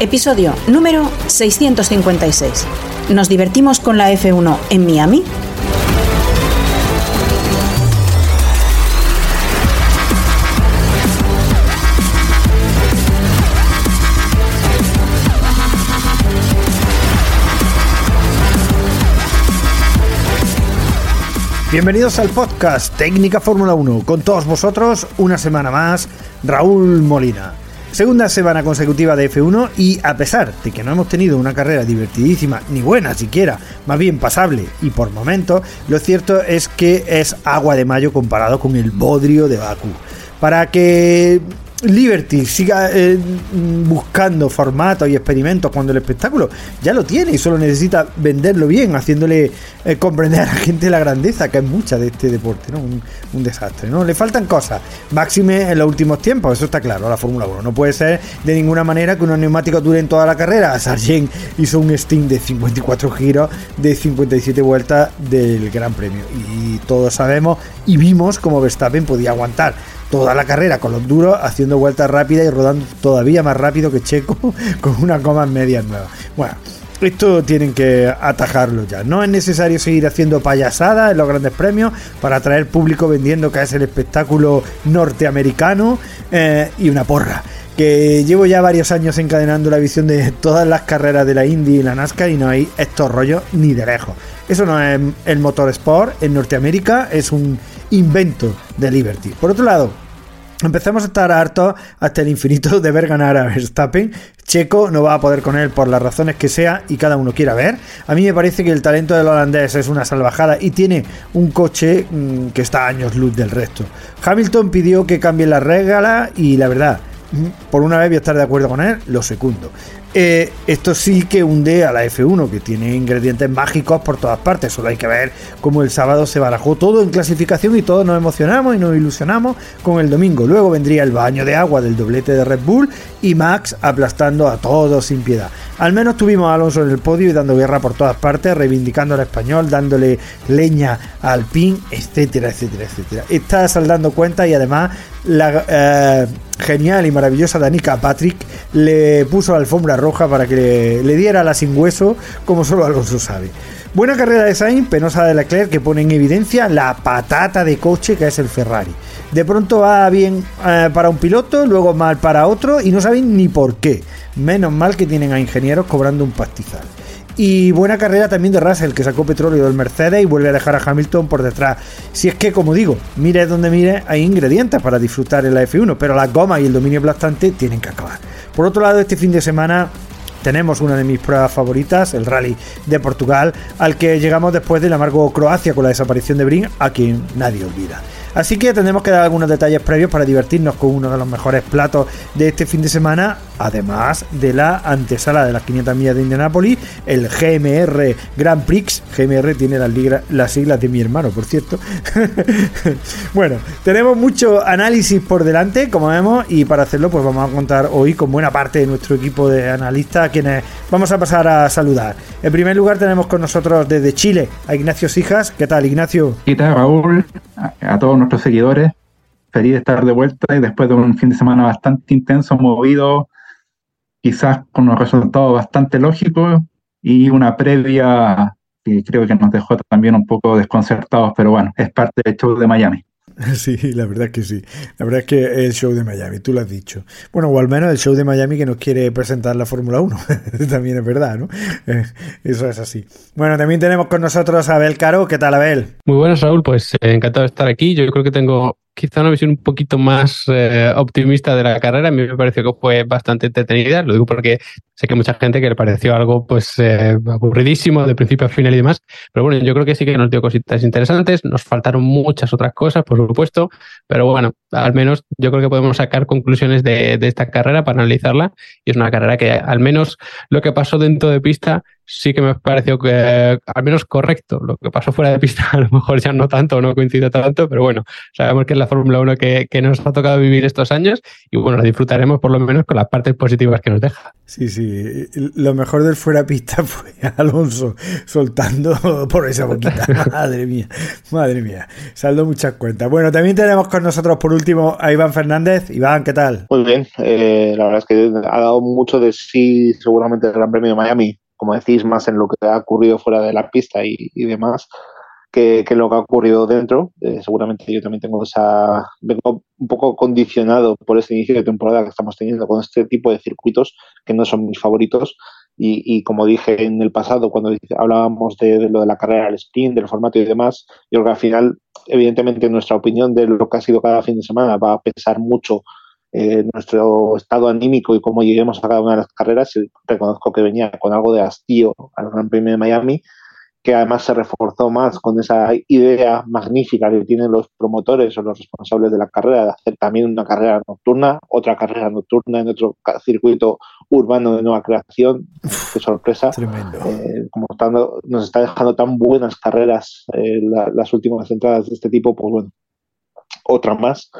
Episodio número 656. ¿Nos divertimos con la F1 en Miami? Bienvenidos al podcast Técnica Fórmula 1. Con todos vosotros, una semana más, Raúl Molina. Segunda semana consecutiva de F1 y a pesar de que no hemos tenido una carrera divertidísima, ni buena siquiera, más bien pasable y por momentos, lo cierto es que es agua de mayo comparado con el bodrio de Baku. Para que Liberty siga eh, buscando formatos y experimentos cuando el espectáculo ya lo tiene y solo necesita venderlo bien, haciéndole eh, comprender a la gente la grandeza que es mucha de este deporte, ¿no? Un, desastre, ¿no? Le faltan cosas, máxime en los últimos tiempos, eso está claro, la Fórmula 1. No puede ser de ninguna manera que unos neumáticos duren toda la carrera. Sargent hizo un Steam de 54 giros de 57 vueltas del Gran Premio y todos sabemos y vimos cómo Verstappen podía aguantar toda la carrera con los duros, haciendo vueltas rápidas y rodando todavía más rápido que Checo con unas gomas medias nuevas. Bueno, esto tienen que atajarlo ya. No es necesario seguir haciendo payasadas en los grandes premios para atraer público vendiendo que es el espectáculo norteamericano eh, y una porra. Que llevo ya varios años encadenando la visión de todas las carreras de la Indy y la NASCAR y no hay estos rollos ni de lejos. Eso no es el motor sport en Norteamérica, es un invento de Liberty. Por otro lado, Empezamos a estar hartos hasta el infinito de ver ganar a Verstappen. Checo no va a poder con él por las razones que sea y cada uno quiera ver. A mí me parece que el talento del holandés es una salvajada y tiene un coche mm, que está a años luz del resto. Hamilton pidió que cambie la regla y la verdad, mm, por una vez voy a estar de acuerdo con él, lo segundo. Eh, esto sí que hunde a la F1, que tiene ingredientes mágicos por todas partes. Solo hay que ver cómo el sábado se barajó todo en clasificación y todos nos emocionamos y nos ilusionamos con el domingo. Luego vendría el baño de agua del doblete de Red Bull y Max aplastando a todos sin piedad. Al menos tuvimos a Alonso en el podio y dando guerra por todas partes, reivindicando al español, dándole leña al PIN, etcétera, etcétera, etcétera. Está saldando cuentas y además la eh, genial y maravillosa Danica Patrick le puso alfombra roja para que le, diera la sin hueso, como solo Alonso sabe. Buena carrera de Sainz, penosa de Leclerc, que pone en evidencia la patata de coche que es el Ferrari. De pronto va bien eh, para un piloto, luego mal para otro y no saben ni por qué. Menos mal que tienen a ingenieros cobrando un pastizal. Y buena carrera también de Russell, que sacó petróleo del Mercedes y vuelve a dejar a Hamilton por detrás. Si es que, como digo, mire donde mire, hay ingredientes para disfrutar en la F1, pero las gomas y el dominio aplastante tienen que acabar. Por otro lado, este fin de semana tenemos una de mis pruebas favoritas, el Rally de Portugal, al que llegamos después del amargo Croacia con la desaparición de Brin, a quien nadie olvida. Así que tendremos que dar algunos detalles previos para divertirnos con uno de los mejores platos de este fin de semana, además de la antesala de las 500 millas de Indianápolis, el GMR Grand Prix. GMR tiene las, siglas de mi hermano, por cierto. bueno, tenemos mucho análisis por delante, como vemos, y para hacerlo, pues vamos a contar hoy con buena parte de nuestro equipo de analistas, a quienes vamos a pasar a saludar. En primer lugar, tenemos con nosotros desde Chile a Ignacio Sijas. ¿Qué tal, Ignacio? ¿Qué tal, Raúl? A todos nuestros seguidores. Feliz de estar de vuelta y después de un fin de semana bastante intenso, movido, quizás con unos resultados bastante lógicos y una previa que creo que nos dejó también un poco desconcertados, pero bueno, es parte del show de Miami. Sí, la verdad es que sí. La verdad es que el show de Miami, tú lo has dicho. Bueno, o al menos el show de Miami que nos quiere presentar la Fórmula 1. también es verdad, ¿no? Eso es así. Bueno, también tenemos con nosotros a Abel Caro. ¿Qué tal, Abel? Muy buenas, Raúl. Pues eh, encantado de estar aquí. Yo creo que tengo quizá una visión un poquito más eh, optimista de la carrera. A mí me pareció que fue bastante entretenida. Lo digo porque sé que mucha gente que le pareció algo pues eh, aburridísimo de principio a final y demás. Pero bueno, yo creo que sí que nos dio cositas interesantes. Nos faltaron muchas otras cosas, por supuesto. Pero bueno, al menos yo creo que podemos sacar conclusiones de, de esta carrera para analizarla. Y es una carrera que al menos lo que pasó dentro de pista sí que me pareció que al menos correcto. Lo que pasó fuera de pista a lo mejor ya no tanto, no coincide tanto, pero bueno, sabemos que es la Fórmula 1 que, que, nos ha tocado vivir estos años y bueno, la disfrutaremos por lo menos con las partes positivas que nos deja. Sí, sí, lo mejor del fuera de pista fue Alonso soltando por esa boquita. madre mía, madre mía, saldo muchas cuentas. Bueno, también tenemos con nosotros por último a Iván Fernández. Iván, ¿qué tal? Muy bien, eh, la verdad es que ha dado mucho de sí seguramente el Gran Premio de Miami como decís, más en lo que ha ocurrido fuera de la pista y, demás, que, lo que ha ocurrido dentro. Eh, seguramente yo también tengo esa. Vengo un poco condicionado por este inicio de temporada que estamos teniendo con este tipo de circuitos que no son mis favoritos. Y, como dije en el pasado, cuando hablábamos de, lo de la carrera, el sprint, del formato y demás, yo creo que al final, evidentemente, nuestra opinión de lo que ha sido cada fin de semana va a pesar mucho eh, nuestro estado anímico y cómo lleguemos a cada una de las carreras, reconozco que venía con algo de hastío al Gran Premio de Miami, que además se reforzó más con esa idea magnífica que tienen los promotores o los responsables de la carrera de hacer también una carrera nocturna, otra carrera nocturna en otro circuito urbano de nueva creación. Qué sorpresa. Eh, como estando, nos está dejando tan buenas carreras eh, la, las últimas entradas de este tipo, pues bueno, otra más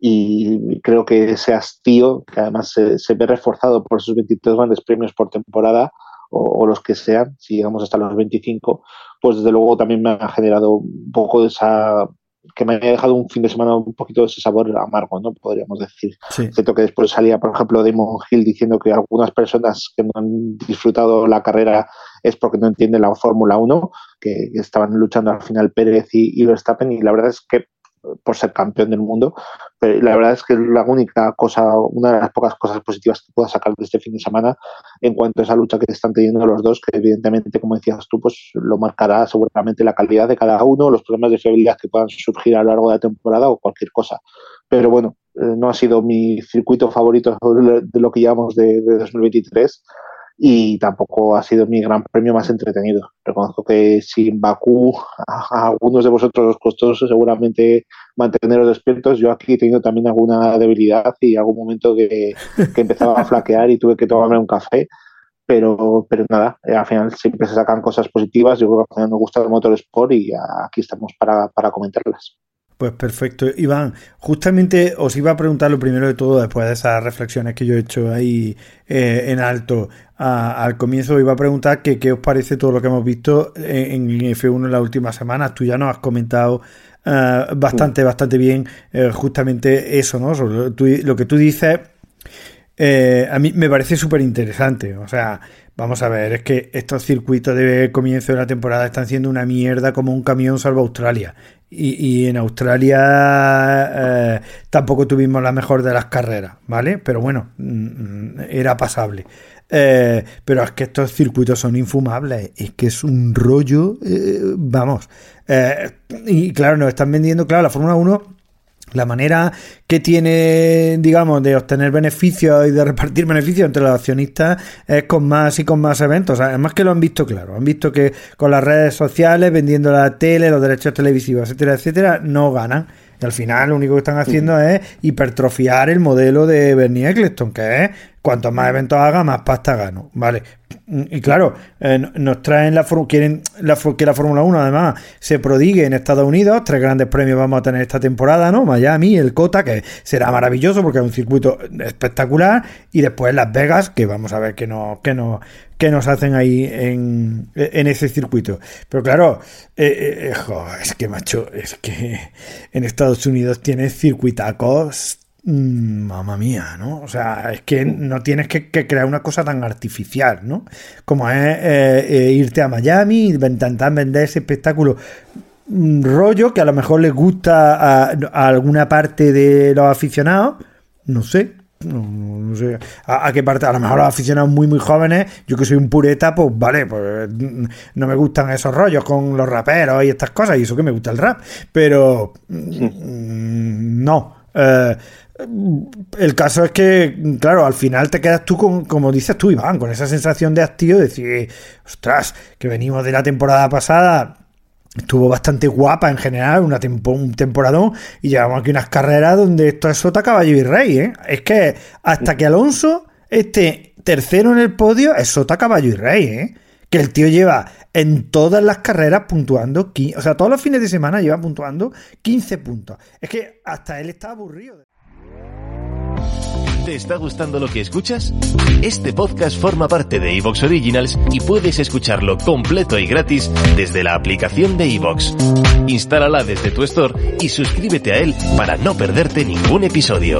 y creo que ese hastío, que además se, se ve reforzado por esos 23 grandes premios por temporada o, o, los que sean, si llegamos hasta los 25, pues desde luego también me ha generado un poco de esa que me ha dejado un fin de semana un poquito de ese sabor amargo, ¿no? Podríamos decir. Sí. Cierto que después salía, por ejemplo, Damon Hill diciendo que algunas personas que no han disfrutado la carrera es porque no entienden la Fórmula 1, que, que, estaban luchando al final Pérez y, y Verstappen, y la verdad es que por ser campeón del mundo. Pero la verdad es que es la única cosa, una de las pocas cosas positivas que puedo sacar de este fin de semana en cuanto a esa lucha que están teniendo los dos, que evidentemente, como decías tú, pues lo marcará seguramente la calidad de cada uno, los problemas de fiabilidad que puedan surgir a lo largo de la temporada o cualquier cosa. Pero bueno, eh, no ha sido mi circuito favorito de lo que llevamos de, de 2023 y tampoco ha sido mi gran premio más entretenido. Reconozco que sin Bakú a, algunos de vosotros os costó seguramente manteneros despiertos. Yo aquí he tenido también alguna debilidad y algún momento que, que empezaba a flaquear y tuve que tomarme un café. Pero, pero nada, eh, al final siempre se sacan cosas positivas. Yo creo que al final nos gusta el motor sport y aquí estamos para, para comentarlas. Pues perfecto. Iván, justamente os iba a preguntar lo primero de todo, después de esas reflexiones que yo he hecho ahí eh, en alto a, al comienzo, iba a preguntar que qué os parece todo lo que hemos visto en, en F1 en las últimas semanas. Tú ya nos has comentado uh, bastante, bastante bien eh, justamente eso, ¿no? Sobre tú, lo que tú dices, eh, a mí me parece súper interesante. O sea, vamos a ver, es que estos circuitos de comienzo de la temporada están siendo una mierda como un camión salvo Australia. Y, y, en Australia eh, tampoco tuvimos la mejor de las carreras, ¿vale? Pero bueno, mm, era pasable. Eh, pero es que estos circuitos son infumables, es que es un rollo, eh, vamos. Y claro, nos están vendiendo, claro, la Fórmula 1 la manera que tiene, digamos, de obtener beneficios y de repartir beneficios entre los accionistas es con más y con más eventos. Además que lo han visto claro. Han visto que con las redes sociales, vendiendo la tele, los derechos televisivos, etcétera, etcétera, no ganan. Y al final lo único que están haciendo es hipertrofiar el modelo de Bernie Eccleston, que es cuanto más eventos haga, más pasta gano. Vale. Y claro, eh, nos traen la quieren la, que la Fórmula 1 además se prodigue en Estados Unidos. Tres grandes premios vamos a tener esta temporada, ¿no? Miami, el Cota, que será maravilloso porque es un circuito espectacular. Y después Las Vegas, que vamos a ver qué nos, qué nos, qué nos hacen ahí en, en ese circuito. Pero claro, eh, eh, es que macho, es que en Estados Unidos tienes circuitacos mamá mía, ¿no? O sea, es que no tienes que, que crear una cosa tan artificial, ¿no? Como es eh, eh, irte a Miami y intentar vender ese espectáculo un rollo que a lo mejor les gusta a, a, alguna parte de los aficionados, no sé, no, no sé a, a, qué parte, a lo mejor los aficionados muy muy jóvenes, yo que soy un pureta, pues vale, pues no me gustan esos rollos con los raperos y estas cosas, y eso que me gusta el rap, pero no. Eh, el caso es que, claro, al final te quedas tú, con, como dices tú, Iván, con esa sensación de hastío, de decir, ostras, que venimos de la temporada pasada, estuvo bastante guapa en general, una un temporadón, y llevamos aquí unas carreras donde esto es sota, caballo y rey, ¿eh? Es que hasta que Alonso esté tercero en el podio, es sota, caballo y rey, ¿eh? Que el tío lleva en todas las carreras puntuando, o sea, todos los fines de semana lleva puntuando 15 puntos. Es que hasta él está aburrido. ¿Te está gustando lo que escuchas? Este podcast forma parte de Evox Originals y puedes escucharlo completo y gratis desde la aplicación de Evox. Instálala desde tu store y suscríbete a él para no perderte ningún episodio.